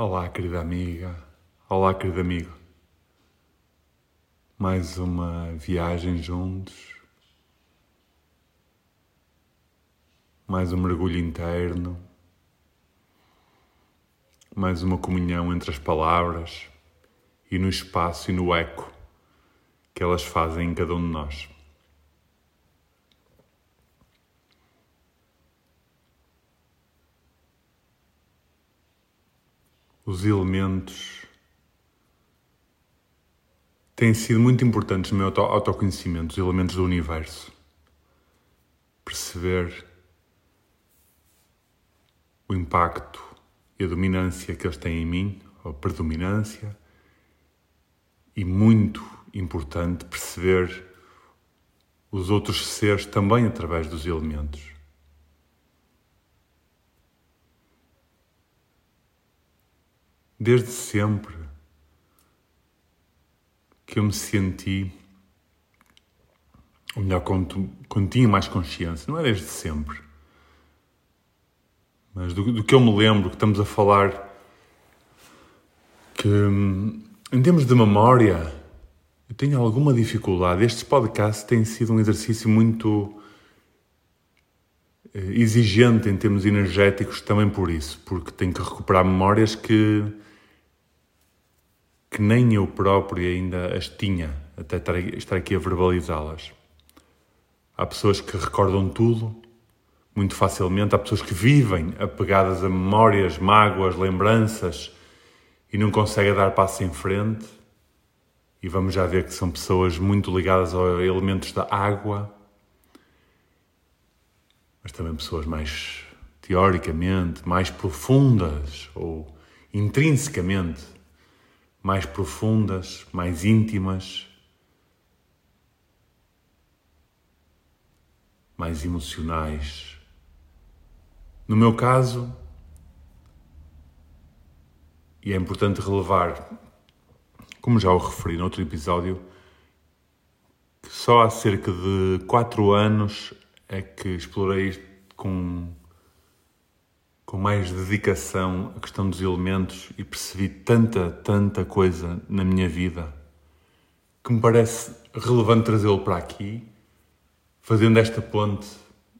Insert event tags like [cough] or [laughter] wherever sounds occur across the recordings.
Olá, querida amiga. Olá, querido amigo. Mais uma viagem juntos. Mais um mergulho interno. Mais uma comunhão entre as palavras e no espaço e no eco que elas fazem em cada um de nós. Os elementos têm sido muito importantes no meu autoconhecimento, os elementos do universo. Perceber o impacto e a dominância que eles têm em mim, ou predominância, e muito importante perceber os outros seres também através dos elementos. Desde sempre que eu me senti, ou melhor, quando, quando tinha mais consciência, não é desde sempre, mas do, do que eu me lembro, que estamos a falar, que em termos de memória, eu tenho alguma dificuldade. Estes podcasts têm sido um exercício muito eh, exigente em termos energéticos também por isso, porque tenho que recuperar memórias que que nem eu próprio ainda as tinha, até estar aqui a verbalizá-las. Há pessoas que recordam tudo muito facilmente, há pessoas que vivem apegadas a memórias, mágoas, lembranças e não conseguem dar passo em frente. E vamos já ver que são pessoas muito ligadas aos elementos da água, mas também pessoas mais teoricamente, mais profundas ou intrinsecamente mais profundas, mais íntimas, mais emocionais. No meu caso, e é importante relevar, como já o referi no outro episódio, que só há cerca de quatro anos é que explorei com com mais dedicação a questão dos elementos e percebi tanta, tanta coisa na minha vida que me parece relevante trazê-lo para aqui, fazendo esta ponte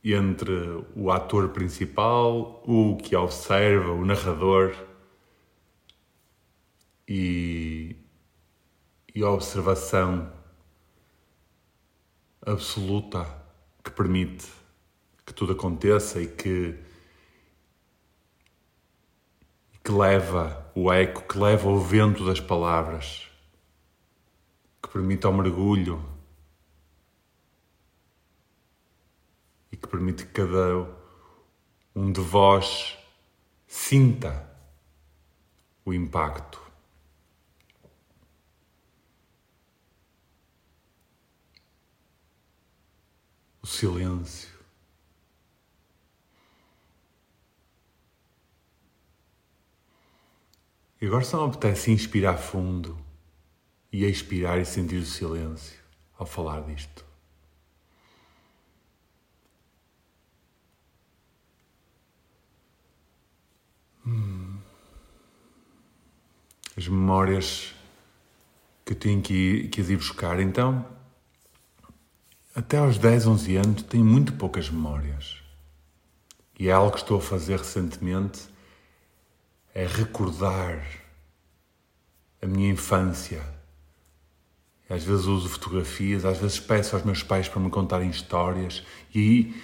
entre o ator principal, o que observa, o narrador e, e a observação absoluta que permite que tudo aconteça e que que leva o eco, que leva o vento das palavras, que permite ao mergulho e que permite que cada um de vós sinta o impacto. O silêncio. E agora só me apetece inspirar fundo e expirar e sentir o silêncio ao falar disto. Hum. As memórias que eu tenho que ir, que ir buscar, então, até aos 10, 11 anos, tenho muito poucas memórias. E é algo que estou a fazer recentemente é recordar a minha infância. Às vezes uso fotografias, às vezes peço aos meus pais para me contarem histórias e,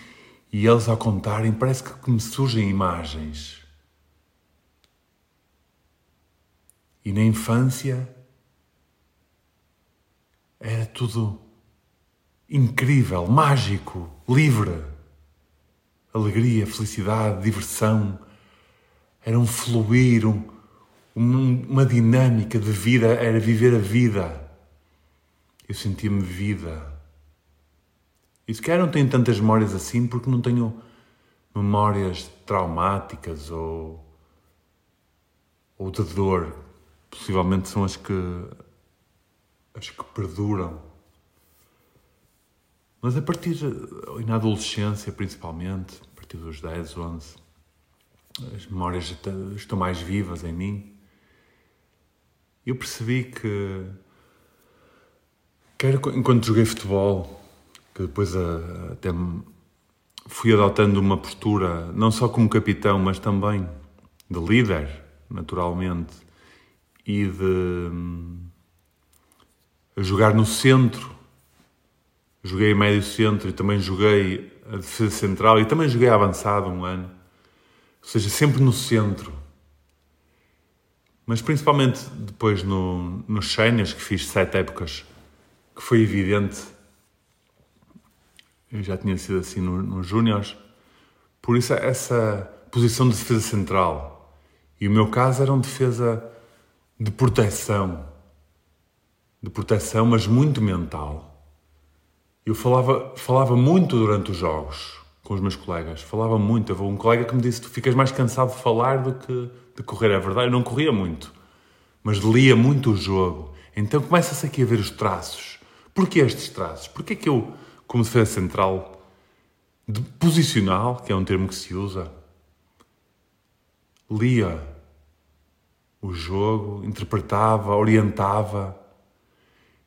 e eles, ao contarem, parece que me surgem imagens. E na infância era tudo incrível, mágico, livre. Alegria, felicidade, diversão era um fluir, um, uma dinâmica de vida, era viver a vida. Eu sentia-me vida. E se calhar não tenho tantas memórias assim porque não tenho memórias traumáticas ou, ou de dor. Possivelmente são as que, as que perduram. Mas a partir, na adolescência principalmente, a partir dos 10, 11, as memórias estão mais vivas em mim. eu percebi que, quer enquanto joguei futebol, que depois a, até fui adotando uma postura, não só como capitão, mas também de líder, naturalmente, e de jogar no centro. Joguei médio centro e também joguei a defesa central e também joguei avançado um ano. Ou seja, sempre no centro. Mas principalmente depois no, nos sénios, que fiz sete épocas, que foi evidente, eu já tinha sido assim nos no Júniors, por isso essa posição de defesa central. E o meu caso era uma defesa de proteção. De proteção, mas muito mental. Eu falava, falava muito durante os jogos com os meus colegas. Falava muito. Houve um colega que me disse: Tu ficas mais cansado de falar do que de correr. É verdade, eu não corria muito, mas lia muito o jogo. Então começa-se aqui a ver os traços. Porquê estes traços? Porquê que eu, como defesa central, de posicional, que é um termo que se usa, lia o jogo, interpretava, orientava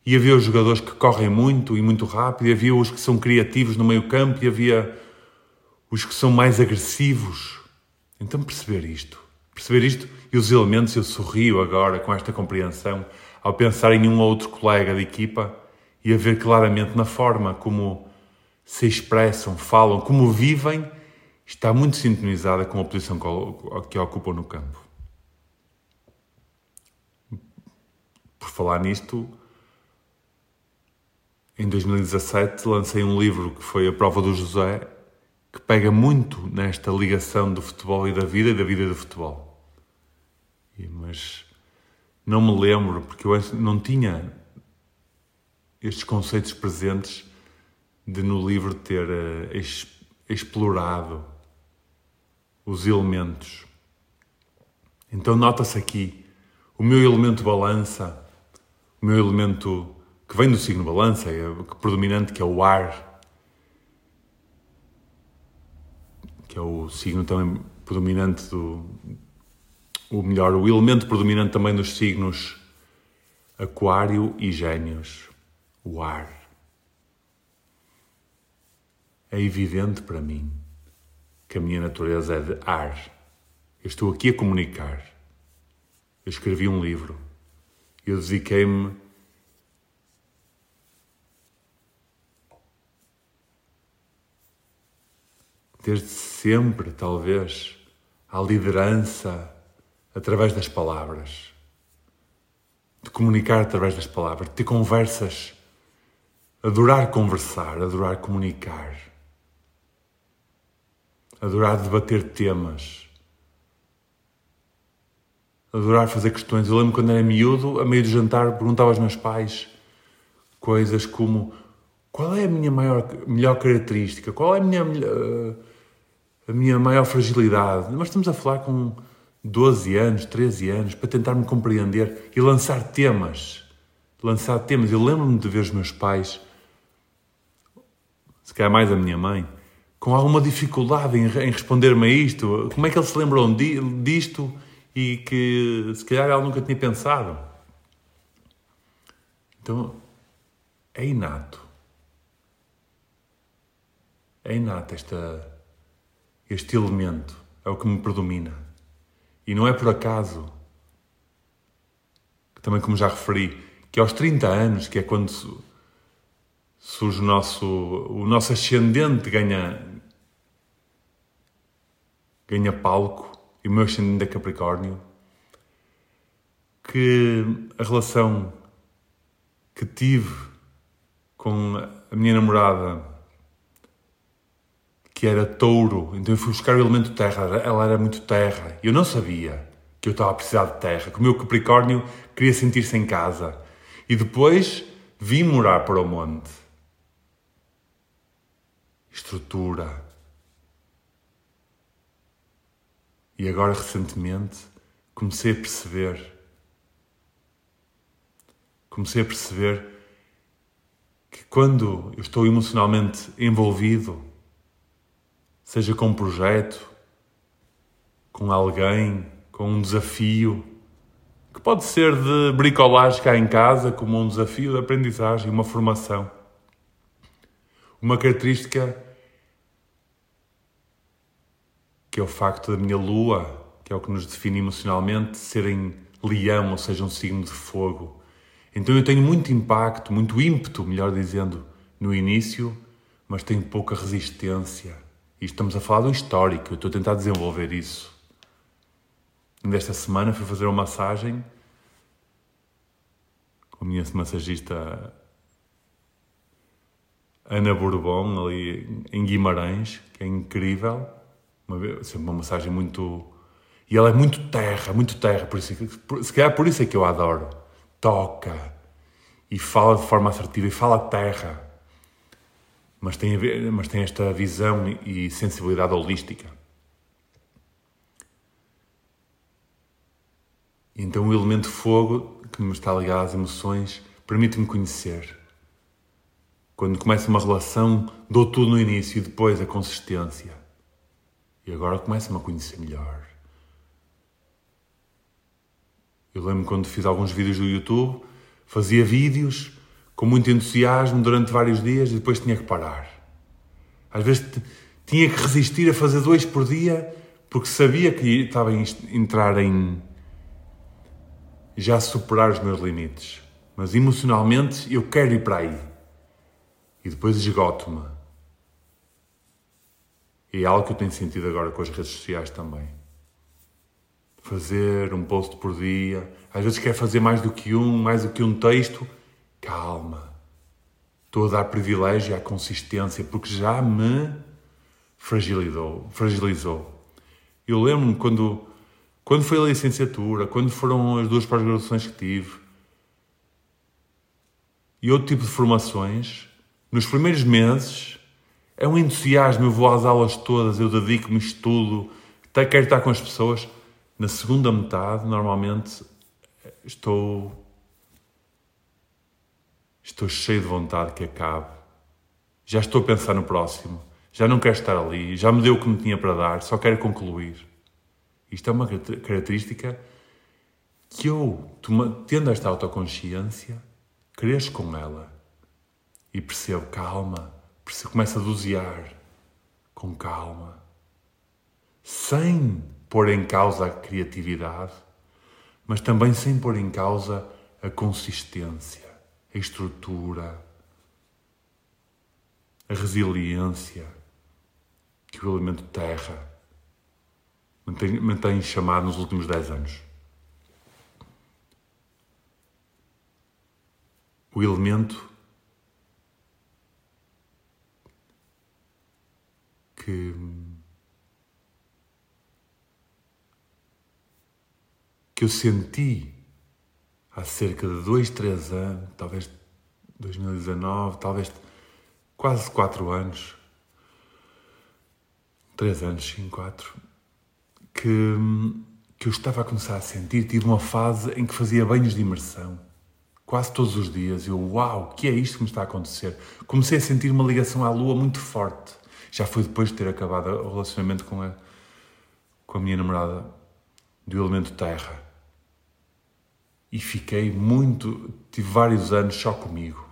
e havia os jogadores que correm muito e muito rápido, e havia os que são criativos no meio campo, e havia os que são mais agressivos. Então perceber isto, perceber isto e os elementos, eu sorrio agora com esta compreensão ao pensar em um ou outro colega de equipa e a ver claramente na forma como se expressam, falam, como vivem, está muito sintonizada com a posição que ocupam no campo. Por falar nisto, em 2017 lancei um livro que foi A Prova do José, que pega muito nesta ligação do futebol e da vida e da vida do futebol. Mas não me lembro, porque eu não tinha estes conceitos presentes de no livro ter uh, explorado os elementos. Então nota-se aqui o meu elemento balança, o meu elemento que vem do signo balança, é predominante, que é o ar, é o signo também predominante do. O melhor, o elemento predominante também dos signos Aquário e Gêmeos, o ar. É evidente para mim que a minha natureza é de ar. Eu estou aqui a comunicar. Eu escrevi um livro. Eu dediquei-me desde sempre, talvez, à liderança através das palavras, de comunicar através das palavras, de ter conversas, adorar conversar, adorar comunicar, adorar debater temas, adorar fazer questões. Eu lembro quando era miúdo, a meio do jantar, perguntava aos meus pais coisas como qual é a minha maior, melhor característica, qual é a minha melhor a minha maior fragilidade. Mas estamos a falar com 12 anos, 13 anos, para tentar me compreender e lançar temas. Lançar temas. Eu lembro-me de ver os meus pais, se calhar mais a minha mãe, com alguma dificuldade em, em responder-me a isto. Como é que eles se lembram di, disto e que se calhar ela nunca tinha pensado? Então, é inato. É inato esta este elemento é o que me predomina. E não é por acaso, também como já referi, que aos 30 anos, que é quando surge o nosso, o nosso ascendente ganha, ganha palco, e o meu ascendente é Capricórnio, que a relação que tive com a minha namorada que era touro, então eu fui buscar o elemento terra, ela era muito terra. Eu não sabia que eu estava a precisar de terra, que o meu Capricórnio queria sentir-se em casa. E depois vim morar para o monte. Estrutura. E agora, recentemente, comecei a perceber. Comecei a perceber que quando eu estou emocionalmente envolvido, seja com um projeto, com alguém, com um desafio, que pode ser de bricolagem cá em casa, como um desafio de aprendizagem, uma formação. Uma característica que é o facto da minha lua, que é o que nos define emocionalmente, serem leão, ou seja, um signo de fogo. Então eu tenho muito impacto, muito ímpeto, melhor dizendo, no início, mas tenho pouca resistência. E estamos a falar do histórico, eu estou a tentar desenvolver isso. Desta semana fui fazer uma massagem com a minha massagista Ana Bourbon, ali em Guimarães, que é incrível. Uma, sempre uma massagem muito. E ela é muito terra, muito terra, por isso, por, se calhar por isso é que eu adoro. Toca e fala de forma assertiva e fala terra, mas tem, ver, mas tem esta visão e sensibilidade holística. Então o elemento fogo, que me está ligado às emoções, permite-me conhecer. Quando começa uma relação, dou tudo no início e depois a consistência. E agora começo-me a conhecer melhor. Eu lembro quando fiz alguns vídeos do YouTube, fazia vídeos com muito entusiasmo durante vários dias e depois tinha que parar. Às vezes tinha que resistir a fazer dois por dia porque sabia que estava a entrar em já superar os meus limites. Mas emocionalmente eu quero ir para aí. E depois esgoto-me. E é algo que eu tenho sentido agora com as redes sociais também. Fazer um post por dia. Às vezes quer fazer mais do que um, mais do que um texto. Calma. Estou a dar privilégio à consistência porque já me fragilizou. fragilizou. Eu lembro-me quando quando foi a licenciatura, quando foram as duas pós-graduações que tive e outro tipo de formações, nos primeiros meses é um entusiasmo, eu vou às aulas todas, eu dedico-me, estudo, até quero estar com as pessoas. Na segunda metade, normalmente, estou estou cheio de vontade que acabe. Já estou a pensar no próximo. Já não quero estar ali. Já me deu o que me tinha para dar. Só quero concluir. Isto é uma característica que eu, tendo esta autoconsciência, cresço com ela e percebo, calma, percebo, começo a dosear com calma, sem pôr em causa a criatividade, mas também sem pôr em causa a consistência, a estrutura, a resiliência que o elemento terra me tem, chamado nos últimos 10 anos. O elemento que que eu senti há cerca de dois, três anos, talvez 2019, talvez quase quatro anos, três anos, sim, quatro, que, que eu estava a começar a sentir. Tive uma fase em que fazia banhos de imersão, quase todos os dias. Eu, uau, o que é isto que me está a acontecer? Comecei a sentir uma ligação à lua muito forte. Já foi depois de ter acabado o relacionamento com a, com a minha namorada do elemento terra. E fiquei muito. Tive vários anos só comigo.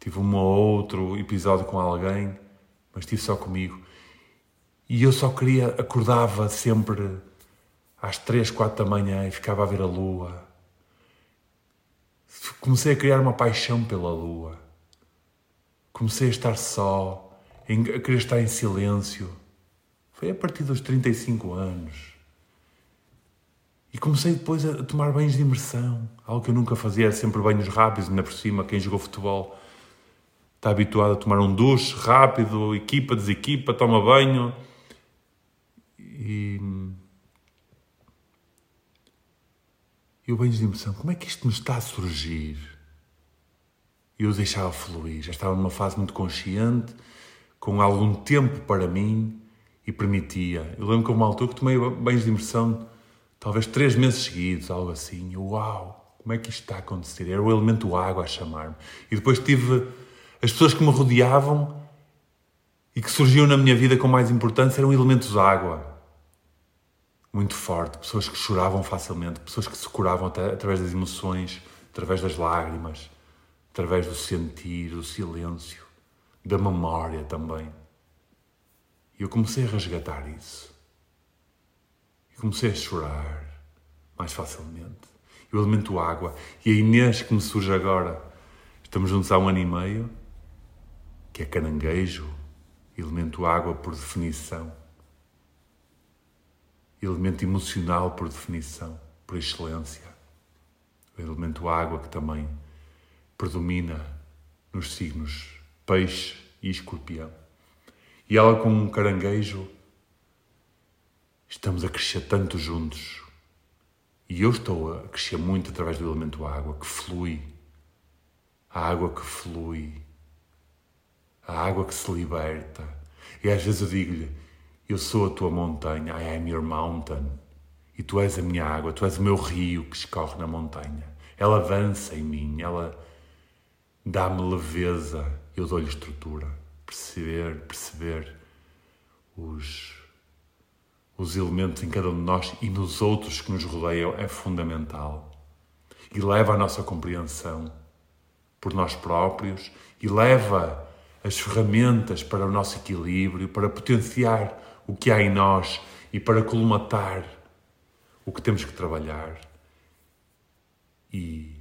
Tive um ou outro episódio com alguém, mas estive só comigo. E eu só queria, acordava sempre às três, quatro da manhã e ficava a ver a lua. Comecei a criar uma paixão pela lua. Comecei a estar só, a querer estar em silêncio. Foi a partir dos 35 anos. E comecei depois a tomar banhos de imersão. Algo que eu nunca fazia, era sempre banhos rápidos, ainda por cima, quem jogou futebol está habituado a tomar um duche rápido, equipa, desequipa, toma banho. E, e o banho de emoção, como é que isto me está a surgir? E eu deixava fluir, já estava numa fase muito consciente, com algum tempo para mim e permitia. Eu lembro que uma altura que tomei banhos de imersão, talvez três meses seguidos, algo assim. Uau, como é que isto está a acontecer? Era o elemento água a chamar-me. E depois tive as pessoas que me rodeavam e que surgiam na minha vida com mais importância eram elementos água muito forte, pessoas que choravam facilmente, pessoas que se curavam através das emoções, através das lágrimas, através do sentir, do silêncio, da memória também. E eu comecei a resgatar isso. Comecei a chorar mais facilmente. Eu alimento água. E a Inês que me surge agora, estamos juntos há um ano e meio, que é caranguejo, elemento água por definição, elemento emocional por definição, por excelência, o elemento água que também predomina nos signos peixe e escorpião. E ela com um caranguejo, estamos a crescer tanto juntos. E eu estou a crescer muito através do elemento água, que flui. A água que flui a água que se liberta. E às vezes eu digo-lhe: Eu sou a tua montanha, I am your mountain. E tu és a minha água, tu és o meu rio que escorre na montanha. Ela avança em mim, ela dá-me leveza, eu dou-lhe estrutura. Perceber, perceber os, os elementos em cada um de nós e nos outros que nos rodeiam é fundamental. E leva a nossa compreensão por nós próprios e leva as ferramentas para o nosso equilíbrio, para potenciar o que há em nós e para colmatar o que temos que trabalhar. E,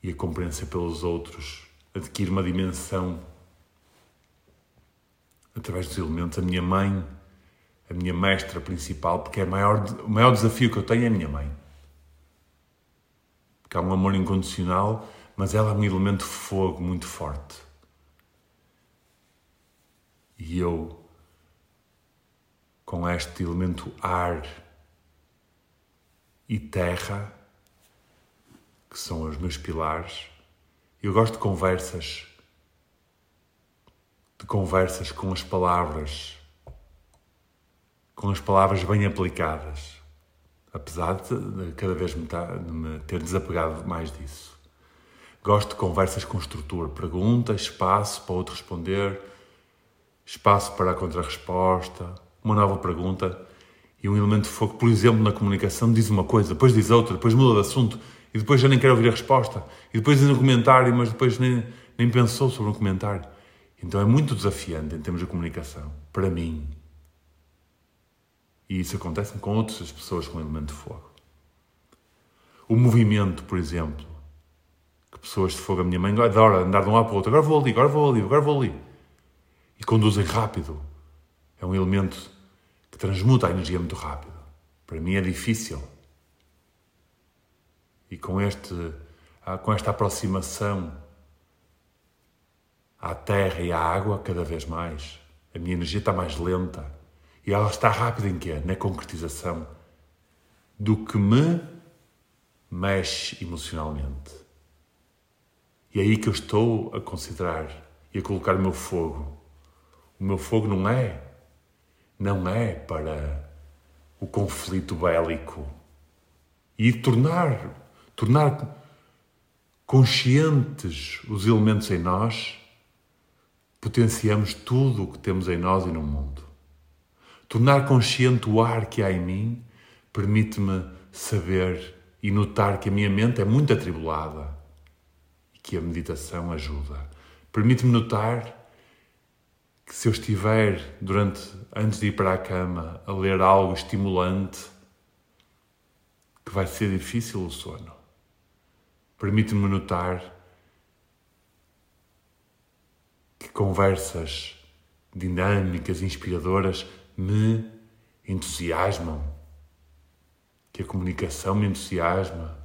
e a compreensão pelos outros adquire uma dimensão através dos elementos. A minha mãe, a minha mestra principal, porque é maior, o maior desafio que eu tenho é a minha mãe. Porque há um amor incondicional, mas ela é um elemento de fogo muito forte e eu, com este elemento ar e terra, que são os meus pilares, eu gosto de conversas, de conversas com as palavras, com as palavras bem aplicadas, apesar de cada vez me, me ter desapegado mais disso. Gosto de conversas com estrutura, perguntas, espaço para outro responder espaço para a contrarresposta, uma nova pergunta e um elemento de fogo, por exemplo, na comunicação, diz uma coisa, depois diz outra, depois muda de assunto e depois já nem quer ouvir a resposta e depois diz um comentário, mas depois nem, nem pensou sobre um comentário. Então é muito desafiante em termos de comunicação, para mim. E isso acontece com outras pessoas com elemento de fogo. O movimento, por exemplo, que pessoas de fogo, a minha mãe adora andar de um lado para o outro, agora vou ali, agora vou ali, agora vou ali e conduzem rápido. É um elemento que transmuta a energia muito rápido. Para mim é difícil. E com, este, ah, com esta aproximação à terra e à água, cada vez mais, a minha energia está mais lenta. E ela está rápida em quê? Na concretização do que me mexe emocionalmente. E é aí que eu estou a considerar e a colocar o meu fogo o meu fogo não é, não é para o conflito bélico e tornar, tornar conscientes os elementos em nós, potenciamos tudo o que temos em nós e no mundo. Tornar consciente o ar que há em mim permite-me saber e notar que a minha mente é muito atribulada e que a meditação ajuda. Permite-me notar que se eu estiver durante antes de ir para a cama a ler algo estimulante, que vai ser difícil o sono. Permite-me notar que conversas dinâmicas, inspiradoras me entusiasmam, que a comunicação me entusiasma,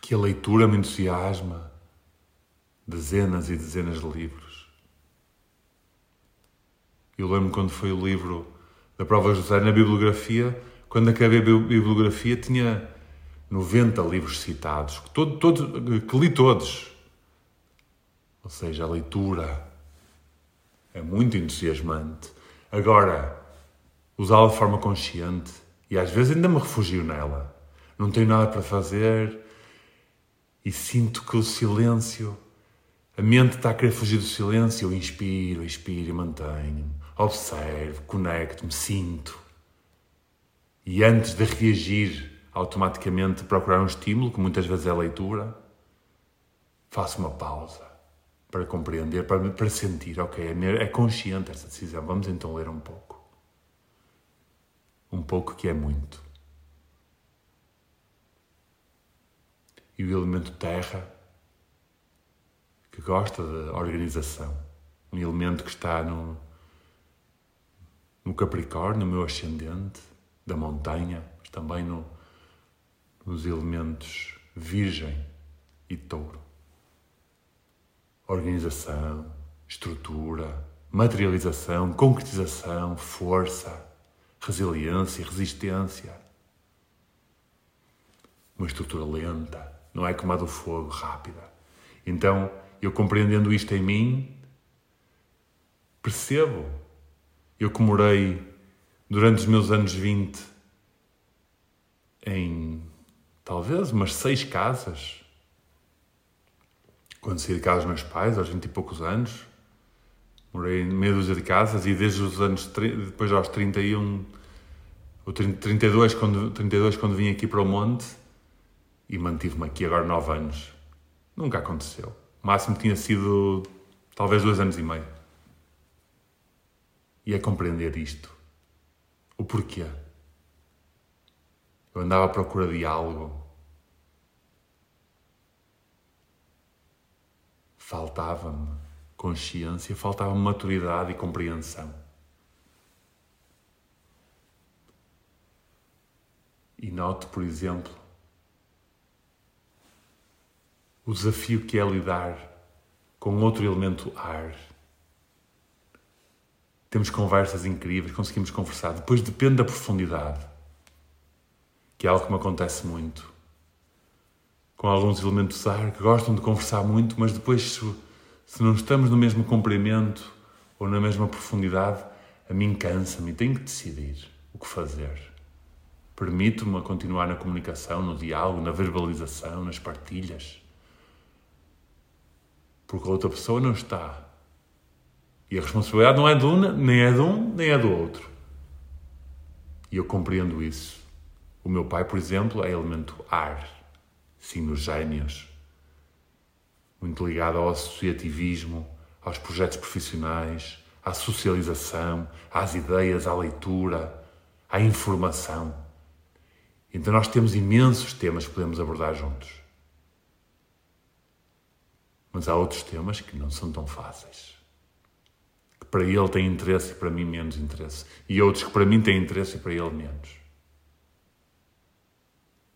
que a leitura me entusiasma, dezenas e dezenas de livros. Eu lembro quando foi o livro da prova José na bibliografia, quando acabei a bibliografia tinha 90 livros citados, todo, todo, que li todos. Ou seja, a leitura é muito entusiasmante. Agora, usá-la de forma consciente e às vezes ainda me refugio nela. Não tenho nada para fazer e sinto que o silêncio, a mente está a querer fugir do silêncio. Eu inspiro, expiro e mantenho-me observo, conecto-me, sinto. e antes de reagir automaticamente procurar um estímulo, que muitas vezes é a leitura, faço uma pausa para compreender, para, para sentir, ok, é, é consciente esta decisão, vamos então ler um pouco. Um pouco que é muito. E o elemento terra, que gosta de organização, um elemento que está no, no Capricórnio, no meu ascendente, da montanha, mas também no, nos elementos Virgem e Touro. Organização, estrutura, materialização, concretização, força, resiliência, resistência. Uma estrutura lenta, não é como a do fogo, rápida. Então, eu compreendendo isto em mim, percebo. Eu que morei durante os meus anos 20 em talvez umas seis casas. Quando saí de casa dos meus pais, aos 20 e poucos anos, morei em meia dúzia de casas e desde os anos, depois aos 31, ou 32, quando, 32, quando vim aqui para o Monte, e mantive-me aqui agora nove anos. Nunca aconteceu. O máximo tinha sido talvez dois anos e meio. E é compreender isto. O porquê. Eu andava à procura de algo. Faltava-me consciência, faltava-me maturidade e compreensão. E noto, por exemplo, o desafio que é lidar com outro elemento ar. Temos conversas incríveis, conseguimos conversar. Depois depende da profundidade, que é algo que me acontece muito. Com alguns elementos ar que gostam de conversar muito, mas depois, se, não estamos no mesmo comprimento ou na mesma profundidade, a mim cansa-me tenho que decidir o que fazer. Permito-me a continuar na comunicação, no diálogo, na verbalização, nas partilhas porque a outra pessoa não está. E a responsabilidade não é de um, nem é de um, nem é do outro. E eu compreendo isso. O meu pai, por exemplo, é elemento ar, sim, nos gênios. Muito ligado ao associativismo, aos projetos profissionais, à socialização, às ideias, à leitura, à informação. Então nós temos imensos temas que podemos abordar juntos. Mas há outros temas que não são tão fáceis. Que para ele têm interesse e para mim menos interesse. E outros que para mim têm interesse e para ele menos.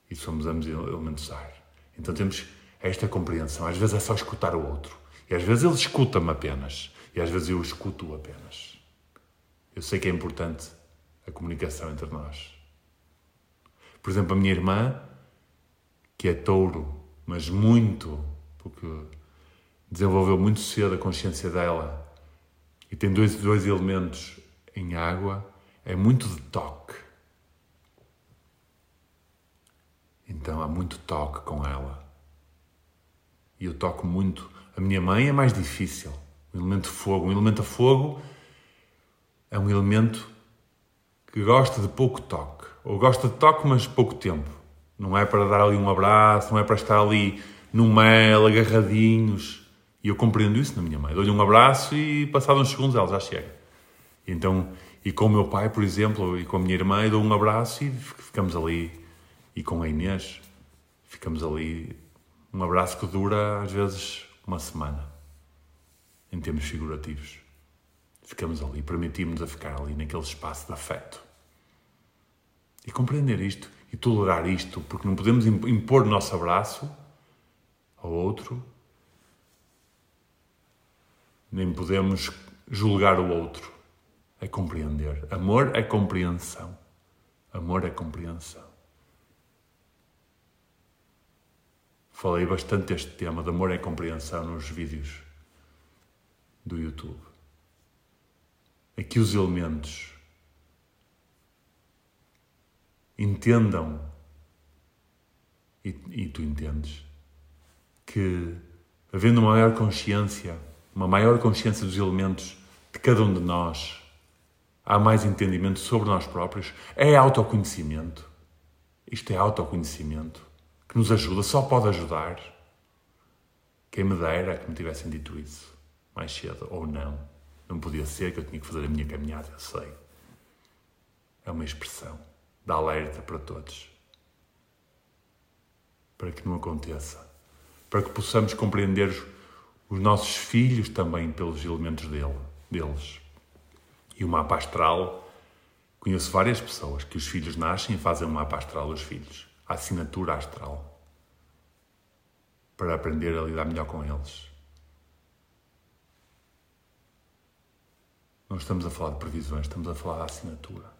E somos ambos elementos ar. Então temos esta compreensão. Às vezes é só escutar o outro. E às vezes ele escuta-me apenas. E às vezes eu escuto apenas. Eu sei que é importante a comunicação entre nós. Por exemplo, a minha irmã, que é touro, mas muito, porque desenvolveu muito cedo a consciência dela e tem dois, dois elementos em água, é muito de toque. Então há muito toque com ela. E eu toco muito. A minha mãe é mais difícil. O elemento fogo. Um elemento a fogo é um elemento que gosta de pouco toque. Ou gosta de toque, mas pouco tempo. Não é para dar ali um abraço, não é para estar ali no mel, agarradinhos. E eu compreendo isso na minha mãe. Dou-lhe um abraço e, passados uns segundos, ela já chega. Então, e com o meu pai, por exemplo, e com a minha irmã, eu dou um abraço e ficamos ali. E com a Inês, ficamos ali. Um abraço que dura, às vezes, uma semana. Em termos figurativos. Ficamos ali, permitimos a ficar ali naquele espaço de afeto. E compreender isto e tolerar isto, porque não podemos impor o nosso abraço ao outro nem podemos julgar o outro. É compreender. Amor é compreensão. Amor é compreensão. Falei bastante deste tema de amor é compreensão nos vídeos do YouTube. Aqui os elementos entendam, e, e tu entendes, que havendo uma maior consciência uma maior consciência dos elementos de cada um de nós, há mais entendimento sobre nós próprios, é autoconhecimento. Isto é autoconhecimento que nos ajuda, só pode ajudar. Quem me dera que me tivessem dito isso mais cedo ou não. Não podia ser que eu tinha que fazer a minha caminhada, eu sei. É uma expressão de alerta para todos. Para que não aconteça. Para que possamos compreender os nossos filhos também pelos elementos dele, deles. E o mapa astral, conheço várias pessoas que os filhos nascem e fazem um mapa astral aos filhos, a assinatura astral, para aprender a lidar melhor com eles. Não estamos a falar de previsões, estamos a falar da assinatura.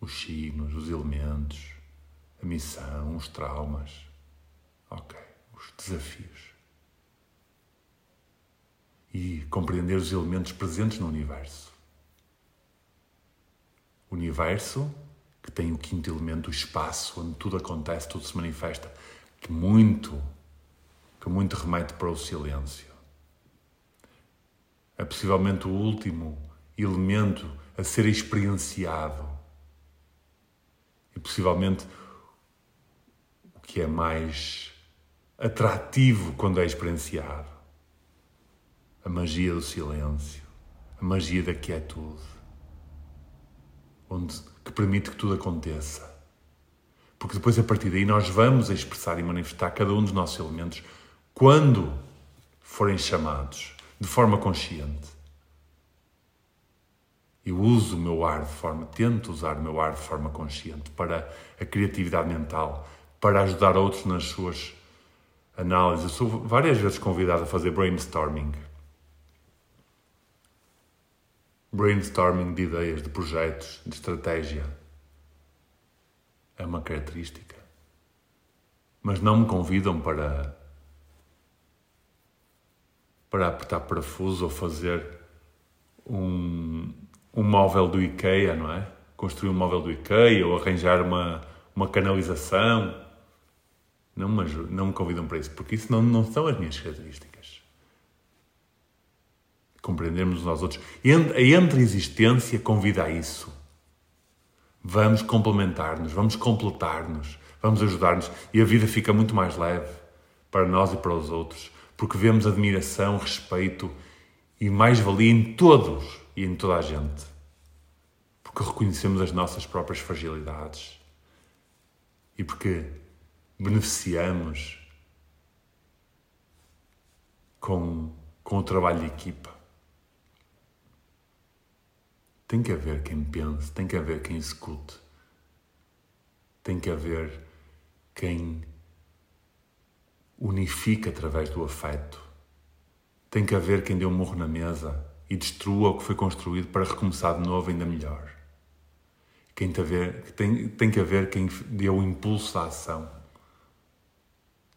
Os signos, os elementos, a missão, os traumas. Ok, os desafios e compreender os elementos presentes no universo. O universo, que tem o quinto elemento, o espaço, onde tudo acontece, tudo se manifesta, que muito, que muito remete para o silêncio. É possivelmente o último elemento a ser experienciado. E possivelmente o que é mais atrativo quando é experienciado a magia do silêncio, a magia da quietude, onde, que permite que tudo aconteça. Porque depois, a partir daí, nós vamos expressar e manifestar cada um dos nossos elementos quando forem chamados, de forma consciente. Eu uso o meu ar de forma, tento usar o meu ar de forma consciente para a criatividade mental, para ajudar outros nas suas análises. Eu sou várias vezes convidado a fazer brainstorming brainstorming de ideias, de projetos, de estratégia. É uma característica. Mas não me convidam para para apertar parafuso ou fazer um, um móvel do IKEA, não é? Construir um móvel do IKEA ou arranjar uma, uma canalização. Não me, não me convidam para isso, porque isso não, não são as minhas características compreendermos aos outros. A entre-existência convida a isso. Vamos complementar-nos, vamos completar-nos, vamos ajudar-nos e a vida fica muito mais leve para nós e para os outros, porque vemos admiração, respeito e mais-valia em todos e em toda a gente. Porque reconhecemos as nossas próprias fragilidades e porque beneficiamos com, com o trabalho de equipa. Tem que haver quem pense, tem que haver quem escute, tem que haver quem unifique através do afeto, tem que haver quem dê um morro na mesa e destrua o que foi construído para recomeçar de novo ainda melhor. Quem tem, tem que haver quem dê o impulso à ação.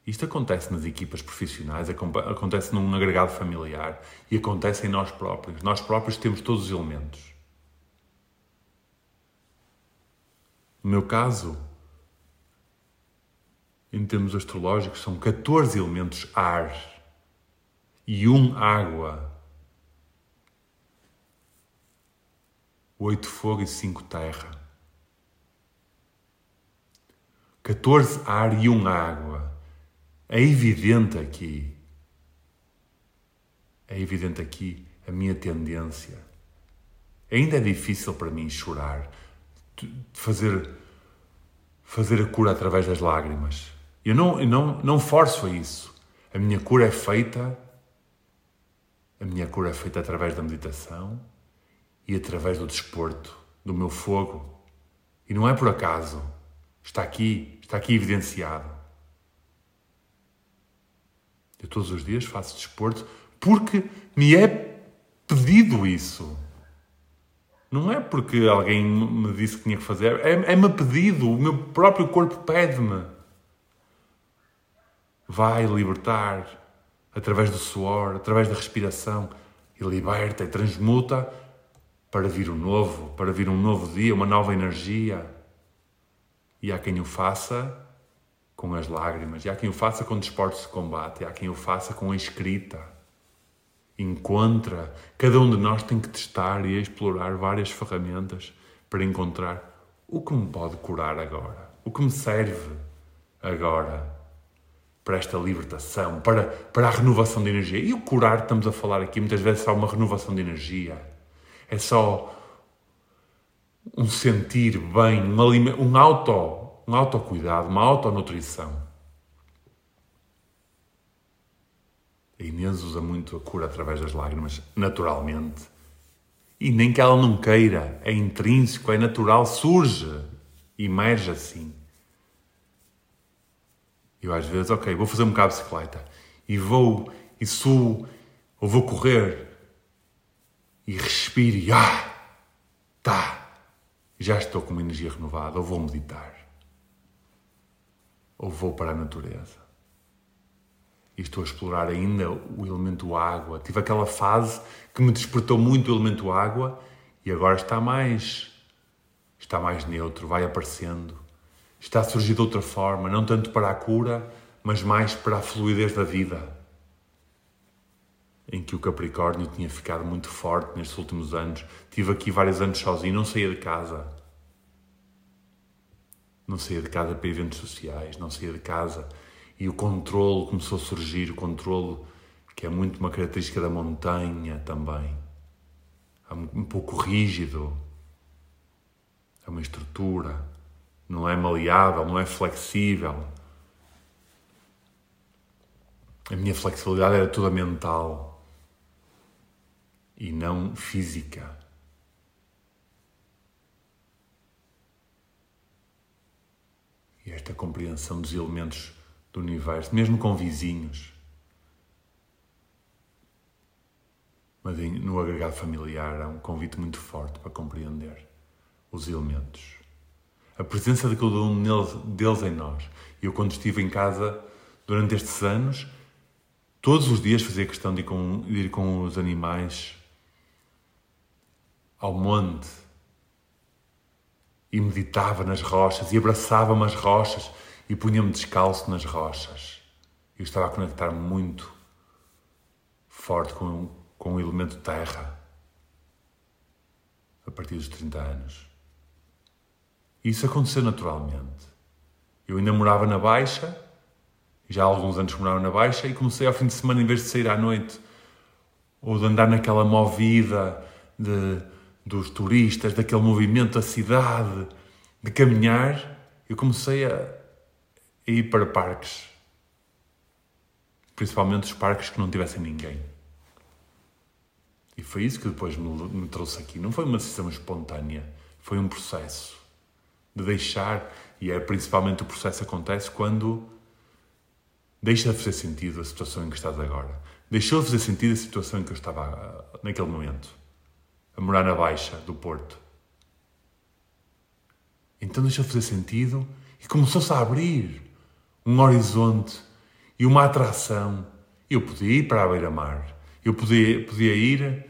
Isto acontece nas equipas profissionais, acontece num agregado familiar e acontece em nós próprios. Nós próprios temos todos os elementos. No meu caso, em termos astrológicos, são 14 elementos ar e um água, oito fogo e cinco terra. 14 ar e um água. É evidente aqui, é evidente aqui a minha tendência. Ainda é difícil para mim chorar fazer, fazer a cura através das lágrimas. Eu não, eu não, não forço a isso. A minha cura é feita, a minha cura é feita através da meditação e através do desporto, do meu fogo. E não é por acaso. Está aqui, está aqui evidenciado. Eu todos os dias faço desporto porque me é pedido isso. Não é porque alguém me disse que tinha que fazer, é, é-me pedido, o meu próprio corpo pede-me. Vai libertar através do suor, através da respiração, e liberta e transmuta para vir o novo, para vir um novo dia, uma nova energia. E há quem o faça com as lágrimas, e há quem o faça com desportos de combate, e há quem o faça com a escrita. Encontra. Cada um de nós tem que testar e explorar várias ferramentas para encontrar o que me pode curar agora, o que me serve agora para esta libertação, para, para a renovação de energia. E o curar, estamos a falar aqui, muitas vezes é só uma renovação de energia. É só um sentir bem, um, um, auto, um autocuidado, uma autonutrição. A Inês usa muito a cura através das lágrimas, naturalmente. E nem que ela não queira, é intrínseco, é natural, surge, emerge assim. Eu às vezes, ok, vou fazer um bocado de bicicleta. E vou e suo, ou vou correr. E respiro e ah, tá, já estou com uma energia renovada, ou vou meditar, ou vou para a natureza e estou a explorar ainda o elemento água. Tive aquela fase que me despertou muito o elemento água e agora está mais está mais neutro, vai aparecendo. Está a surgir de outra forma, não tanto para a cura, mas mais para a fluidez da vida. Em que o Capricórnio tinha ficado muito forte nestes últimos anos. Tive aqui vários anos sozinho, não saía de casa. Não saía de casa para eventos sociais, não saía de casa e o controle começou a surgir, o controle que é muito uma característica da montanha também. É um pouco rígido, é uma estrutura, não é maleável, não é flexível. A minha flexibilidade era toda mental e não física. E esta compreensão dos elementos do universo, mesmo com vizinhos. Mas no agregado familiar há um convite muito forte para compreender os elementos. A presença de cada um deles em nós. Eu, quando estive em casa durante estes anos, todos os dias fazia questão de ir com, de ir com os animais ao monte e meditava nas rochas e abraçava-me as rochas e punha-me descalço nas rochas. Eu estava a conectar muito forte com, com o elemento terra a partir dos 30 anos. E isso aconteceu naturalmente. Eu ainda morava na Baixa, já há alguns anos morava na Baixa, e comecei ao fim de semana, em vez de sair à noite ou de andar naquela movida de, dos turistas, daquele movimento da cidade, de caminhar, eu comecei a, a ir para parques. Principalmente os parques que não tivessem ninguém. E foi isso que depois me, me trouxe aqui. Não foi uma decisão espontânea, foi um processo de deixar, e é principalmente o processo acontece quando deixa de fazer sentido a situação em que estás agora. Deixou de fazer sentido a situação em que eu estava ah, naquele momento, a morar na Baixa do Porto. Então deixou de fazer sentido e começou-se a abrir um horizonte e uma atração. Eu podia ir para a beira-mar, eu podia, podia ir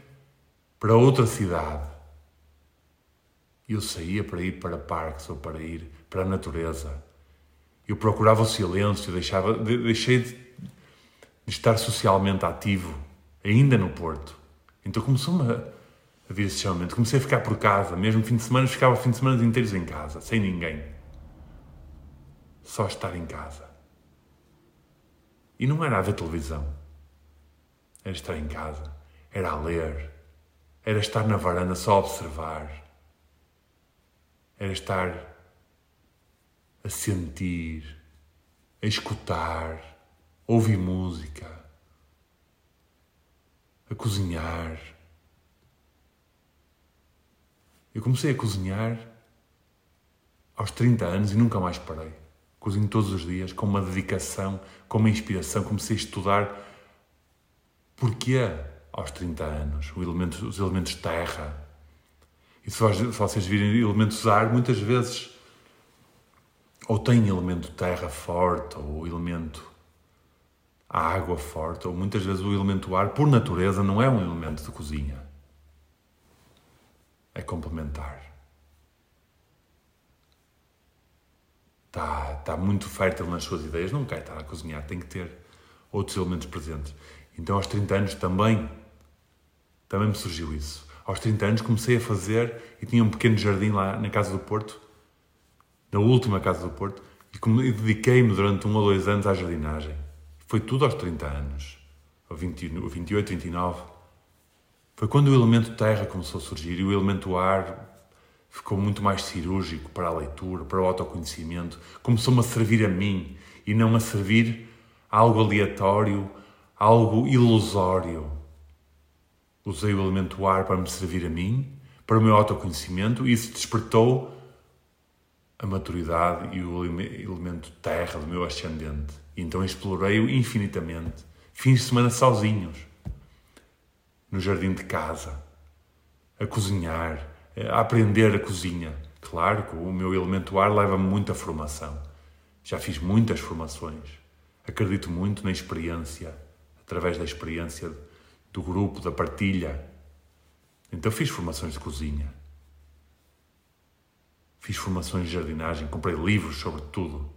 para outra cidade. Eu saía para ir para parques ou para ir para a natureza. Eu procurava o silêncio, deixava, deixei de, de estar socialmente ativo, ainda no Porto. Então começou-me a, a vir esse chamamento. Comecei a ficar por casa, mesmo fim de semana, ficava fim de semana inteiros em casa, sem ninguém só estar em casa. E não era a ver televisão. Era estar em casa. Era a ler. Era estar na varanda só a observar. Era estar a sentir, a escutar, a ouvir música, a cozinhar. Eu comecei a cozinhar aos 30 anos e nunca mais parei. Cozinho todos os dias, com uma dedicação, com uma inspiração. Comecei a estudar porquê aos 30 anos, elemento, os elementos terra. E se vocês virem elementos ar, muitas vezes ou tem elemento terra forte, ou elemento água forte, ou muitas vezes o elemento ar, por natureza, não é um elemento de cozinha. É complementar. Está, está muito fértil nas suas ideias, não quer estar a cozinhar, tem que ter outros elementos presentes. Então, aos 30 anos também Também me surgiu isso. Aos 30 anos comecei a fazer e tinha um pequeno jardim lá na Casa do Porto, na última Casa do Porto, e dediquei-me durante um ou dois anos à jardinagem. Foi tudo aos 30 anos, ou 28, 29. Foi quando o elemento terra começou a surgir e o elemento ar ficou muito mais cirúrgico para a leitura, para o autoconhecimento. Começou-me a servir a mim e não a servir algo aleatório, algo ilusório. Usei o elemento ar para me servir a mim, para o meu autoconhecimento, e isso despertou a maturidade e o elemento terra do meu ascendente. E então explorei-o infinitamente. Fins de semana sozinhos, no jardim de casa, a cozinhar, a aprender a cozinha. Claro que o meu elemento ar leva-me muita formação. Já fiz muitas formações. Acredito muito na experiência, através da experiência do grupo, da partilha. Então fiz formações de cozinha. Fiz formações de jardinagem, comprei livros sobre tudo.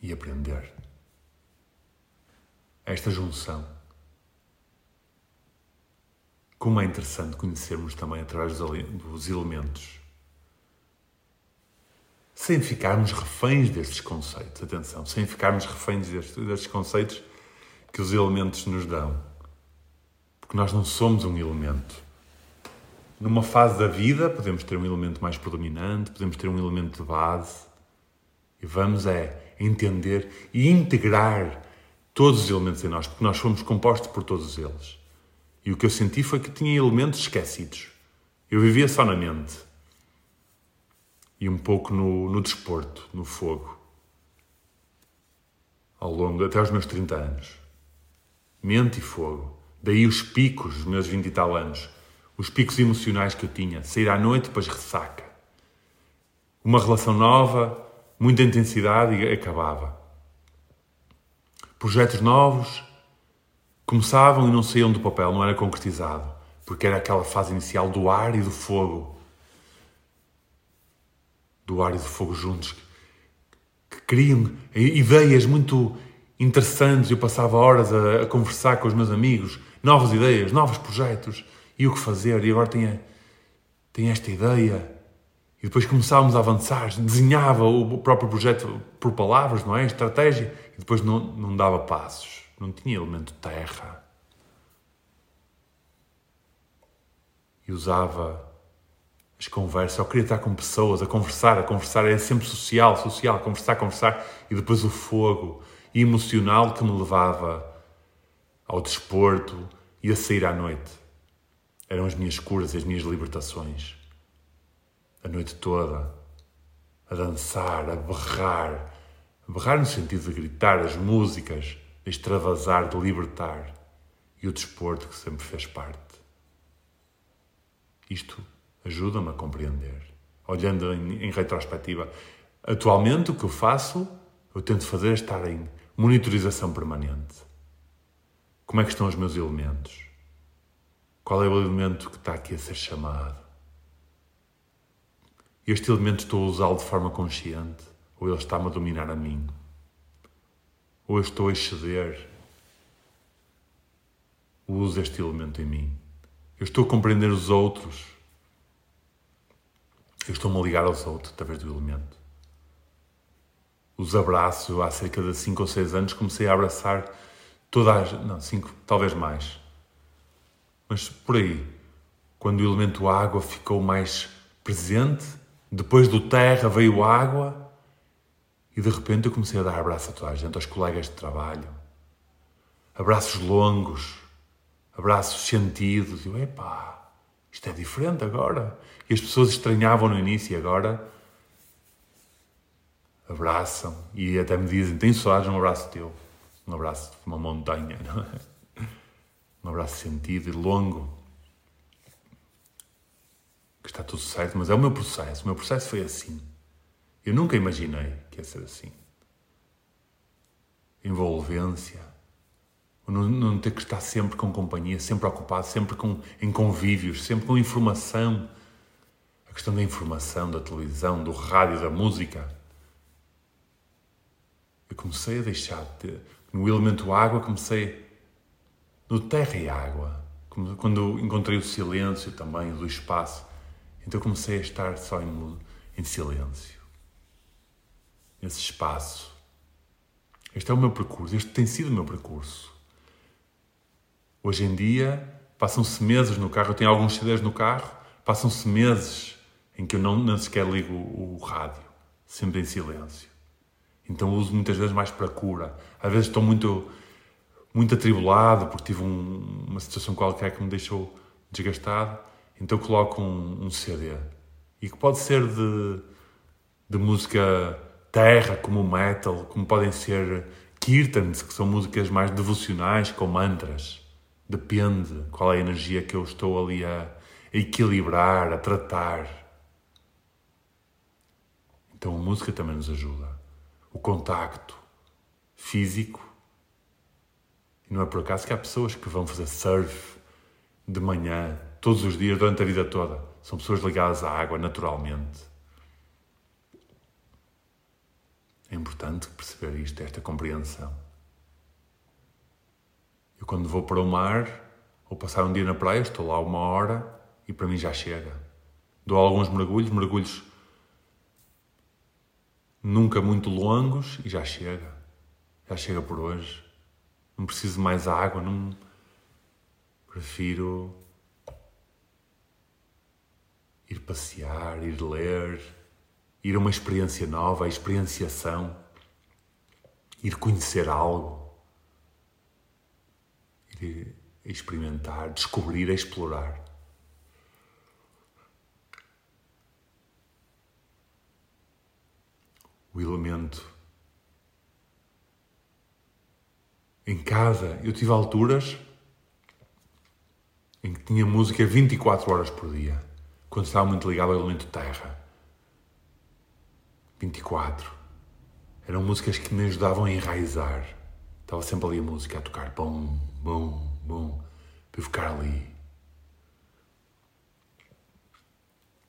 E aprender. Esta junção como é interessante conhecermos também através dos elementos. Sem ficarmos reféns destes conceitos, atenção, sem ficarmos reféns destes, destes conceitos que os elementos nos dão. Porque nós não somos um elemento. Numa fase da vida, podemos ter um elemento mais predominante, podemos ter um elemento de base. E vamos é entender e integrar todos os elementos em nós, porque nós somos compostos por todos eles. E o que eu senti foi que tinha elementos esquecidos. Eu vivia só na mente. E um pouco no, no desporto, no fogo. Ao longo, até aos meus 30 anos. Mente e fogo. Daí os picos dos meus 20 e tal anos. Os picos emocionais que eu tinha. Sair à noite, depois ressaca. Uma relação nova, muita intensidade e acabava. Projetos novos, começavam e não saíam do papel, não era concretizado, porque era aquela fase inicial do ar e do fogo. Do ar e do fogo juntos, que, criam ideias muito interessantes. Eu passava horas a, a, conversar com os meus amigos, novas ideias, novos projetos, e o que fazer, e agora tinha, tinha esta ideia. E depois começávamos a avançar, desenhava o próprio projeto por palavras, não é? Estratégia, e depois não, não dava passos não tinha elemento terra. E usava as conversas, eu queria estar com pessoas, a conversar, a conversar, era sempre social, social, conversar, conversar, e depois o fogo emocional que me levava ao desporto e a sair à noite. Eram as minhas curas, as minhas libertações. A noite toda, a dançar, a berrar, a berrar no sentido de gritar as músicas, extravasar, de libertar e o desporto que sempre fez parte. Isto ajuda-me a compreender. Olhando em, em retrospectiva, atualmente o que eu faço, eu tento fazer é estar em monitorização permanente. Como é que estão os meus elementos? Qual é o elemento que está aqui a ser chamado? Este elemento estou a usá-lo de forma consciente ou ele está-me a dominar a mim? Ou estou a exceder o uso deste elemento em mim? Eu estou a compreender os outros. Eu estou-me a ligar aos outros através do elemento. Os abraços, há cerca de 5 ou 6 anos comecei a abraçar toda a. Não, 5, talvez mais. Mas por aí, quando o elemento água ficou mais presente, depois do terra veio água, e de repente eu comecei a dar abraço a toda a gente, aos colegas de trabalho. Abraços longos, abraços sentidos. E eu, epá, isto é diferente agora. E as pessoas estranhavam no início e agora abraçam e até me dizem: Tenho saudades um abraço teu. Um abraço de uma montanha, não é? Um abraço sentido e longo. Que está tudo certo, mas é o meu processo. O meu processo foi assim. Eu nunca imaginei que ia ser assim. Envolvência. Não, ter que estar sempre com companhia, sempre ocupado, sempre com, em convívios, sempre com informação. A questão da informação, da televisão, do rádio, da música. Eu comecei a deixar de ter. No elemento água, comecei. no terra e água. Quando encontrei o silêncio também, do espaço, então comecei a estar só em, em silêncio. Nesse espaço. Este é o meu percurso, este tem sido o meu percurso. Hoje em dia, passam-se meses no carro, eu tenho alguns CDs no carro, passam-se meses em que eu não, nem sequer ligo o, o rádio, sempre em silêncio. Então uso muitas vezes mais para cura. Às vezes estou muito, muito atribulado porque tive um, uma situação qualquer que me deixou desgastado, então coloco um, um CD. E que pode ser de, de música terra, como metal, como podem ser kirtans, que são músicas mais devocionais, com mantras. Depende qual é a energia que eu estou ali a, equilibrar, a tratar. Então a música também nos ajuda. O contacto físico. E não é por acaso que há pessoas que vão fazer surf de manhã, todos os dias, durante a vida toda. São pessoas ligadas à água naturalmente. É importante perceber isto, esta compreensão. Eu, quando vou para o mar ou passar um dia na praia, estou lá uma hora e para mim já chega. Dou alguns mergulhos, mergulhos nunca muito longos e já chega. Já chega por hoje. Não preciso mais água, não. Prefiro ir passear, ir ler, ir a uma experiência nova, a experienciação, ir conhecer algo ir experimentar, descobrir, explorar. O elemento. Em casa, eu tive alturas em que tinha música 24 horas por dia, quando estava muito ligado ao elemento terra. 24. Eram músicas que me ajudavam a enraizar. Estava sempre ali a música a tocar. Bom, bom, bom. Para eu ficar ali.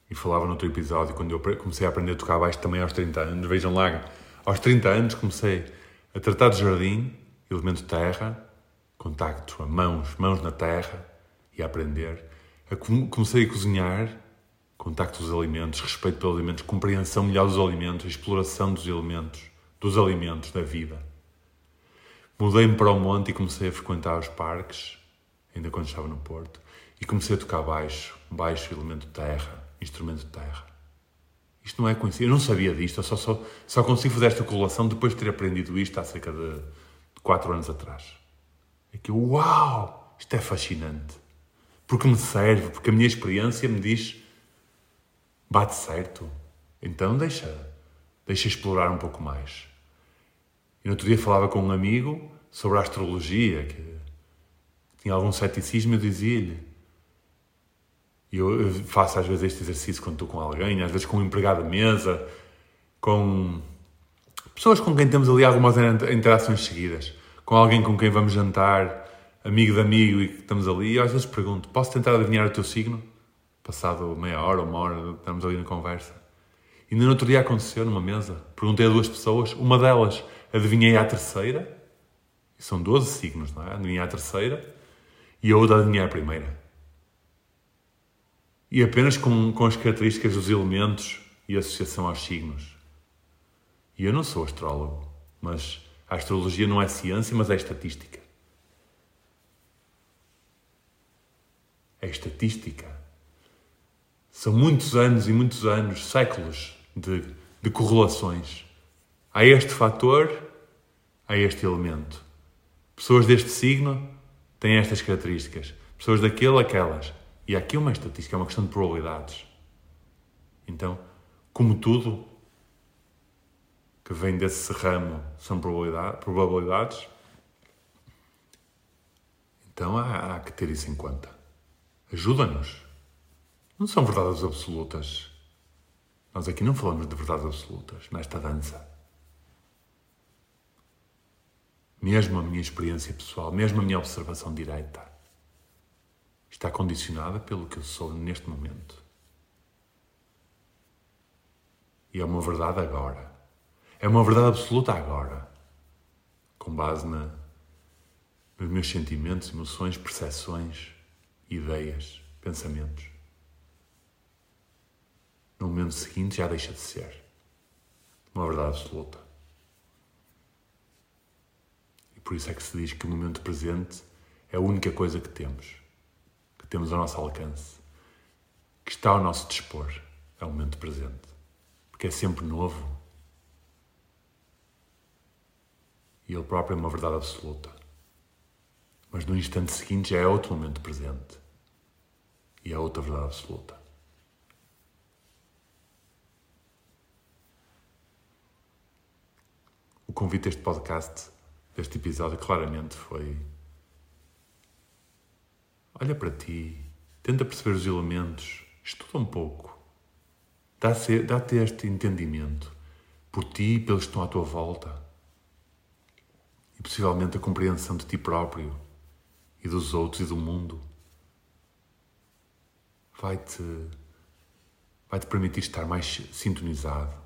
E falava no outro episódio, quando eu comecei a aprender a tocar baixo também aos 30 anos. Vejam lá, aos 30 anos comecei a tratar de jardim, elemento terra, contacto a mãos, mãos na terra e a aprender. Comecei a cozinhar, contacto dos alimentos, respeito pelos alimentos, compreensão melhor dos alimentos, exploração dos elementos, dos alimentos, da vida. Mudei-me para o monte e comecei a frequentar os parques, ainda quando estava no Porto, e comecei a tocar baixo, baixo, elemento terra, instrumento terra. Isto não é conhecido, eu não sabia disto, eu só, só, só consigo fazer esta correlação depois de ter aprendido isto há cerca de, de quatro anos atrás. É que, uau, isto é fascinante. Porque me serve, porque a minha experiência me diz, bate certo. Então deixa, deixa explorar um pouco mais. E no outro dia falava com um amigo sobre a astrologia, que tinha algum ceticismo, eu dizia-lhe. E eu faço às vezes este exercício quando estou com alguém, às vezes com um empregado de mesa, com pessoas com quem temos ali algumas interações seguidas, com alguém com quem vamos jantar, amigo de amigo e que estamos ali, e às vezes pergunto: posso tentar adivinhar o teu signo? Passado meia hora, uma hora, estamos ali na conversa. E no outro dia aconteceu numa mesa. Perguntei a duas pessoas, uma delas adivinhei a terceira, são 12 signos, não é? Adivinhei a terceira e a outra adivinhei a primeira. E apenas com, com as características dos elementos e associação aos signos. E eu não sou astrólogo, mas a astrologia não é ciência, mas é estatística. É estatística. São muitos anos e muitos anos, séculos de, de correlações. Há este fator, há este elemento. Pessoas deste signo têm estas características. Pessoas daquele, aquelas. E aqui uma estatística, é uma questão de probabilidades. Então, como tudo que vem desse ramo são probabilidades, então há, há que ter isso em conta. Ajuda-nos. Não são verdades absolutas. Nós aqui não falamos de verdades absolutas nesta dança. mesmo a minha experiência pessoal, mesmo a minha observação direta, está condicionada pelo que eu sou neste momento. E é uma verdade agora. É uma verdade absoluta agora. Com base na, nos meus sentimentos, emoções, percepções, ideias, pensamentos. No momento seguinte já deixa de ser uma verdade absoluta. E por isso é que se diz que o momento presente é a única coisa que temos, que temos ao nosso alcance, que está ao nosso dispor. É o momento presente. Porque é sempre novo. E ele próprio é uma verdade absoluta. Mas no instante seguinte já é outro momento presente. E é outra verdade absoluta. O convite deste podcast, deste episódio, claramente foi. Olha para ti, tenta perceber os elementos, estuda um pouco, dá-te dá este entendimento por ti e pelos que estão à tua volta e possivelmente a compreensão de ti próprio e dos outros e do mundo vai-te vai-te permitir estar mais sintonizado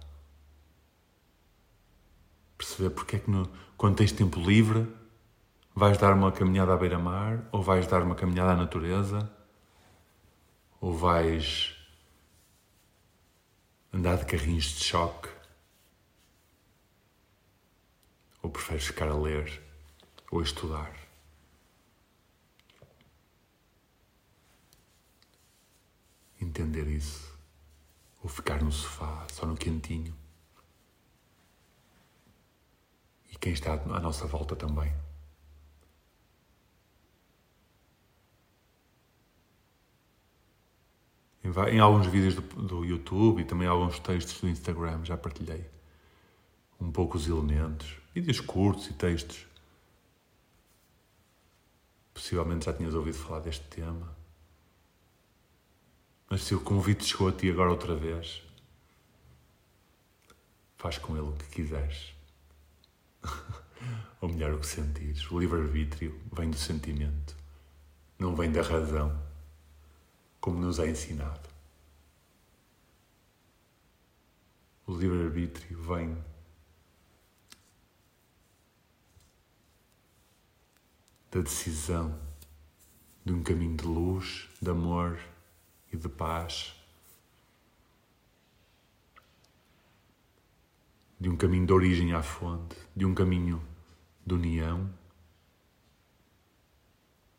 perceber porque é que no, quando tens tempo livre vais dar uma caminhada à beira-mar ou vais dar uma caminhada à natureza ou vais andar de carrinhos de choque ou preferes ficar a ler ou a estudar. Entender isso ou ficar no sofá só no quentinho. e quem está à nossa volta também. Em, alguns vídeos do, do YouTube e também alguns textos do Instagram já partilhei um pouco os elementos, vídeos curtos e textos. Possivelmente já tinhas ouvido falar deste tema. Mas se o convite chegou a ti agora outra vez, faz com ele o que quiseres. [laughs] Ou melhor, o que sentires. O livre-arbítrio vem do sentimento, não vem da razão, como nos é ensinado. O livre-arbítrio vem da decisão de um caminho de luz, de amor e de paz de um caminho de origem à fonte, de um caminho de união,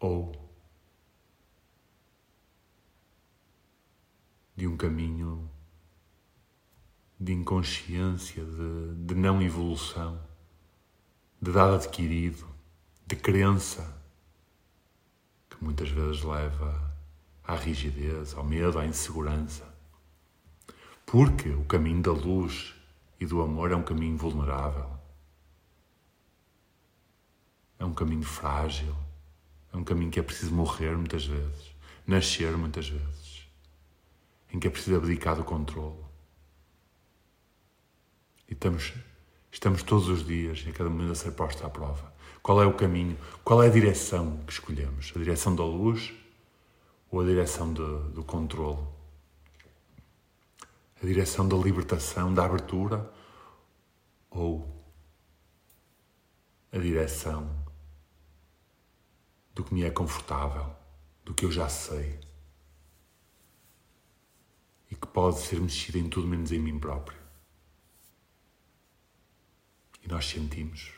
ou de um caminho de inconsciência, de, de não evolução, de dado adquirido, de crença, que muitas vezes leva à rigidez, ao medo, à insegurança. Porque o caminho da luz e do amor é um caminho vulnerável. É um caminho frágil. É um caminho que é preciso morrer muitas vezes, nascer muitas vezes, em que é preciso abdicar do controle. E estamos, estamos todos os dias, em cada momento, a ser posta à prova. Qual é o caminho, qual é a direção que escolhemos? A direção da luz ou a direção de, do controle? A direção da libertação, da abertura, ou a direção do que me é confortável, do que eu já sei e que pode ser mexido em tudo menos em mim próprio. E nós sentimos.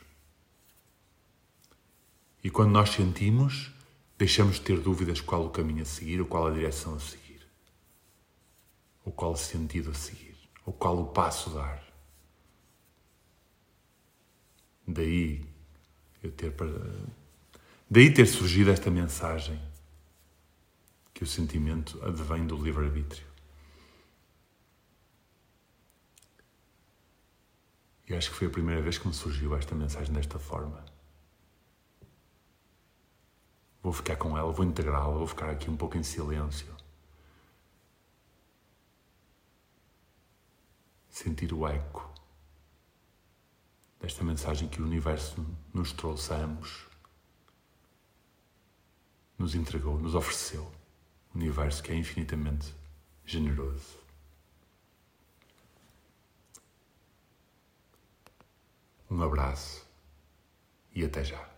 E quando nós sentimos, deixamos de ter dúvidas qual o caminho a seguir ou qual a direção a seguir ou qual o sentido a seguir, ou qual o passo dar. Daí eu ter daí ter surgido esta mensagem que o sentimento advém do livre-arbítrio. E acho que foi a primeira vez que me surgiu esta mensagem desta forma. Vou ficar com ela, vou integrá-la, vou ficar aqui um pouco em silêncio sentir o eco desta mensagem que o universo nos trouxe a ambos, nos entregou, nos ofereceu. O universo que é infinitamente generoso. Um abraço e até já.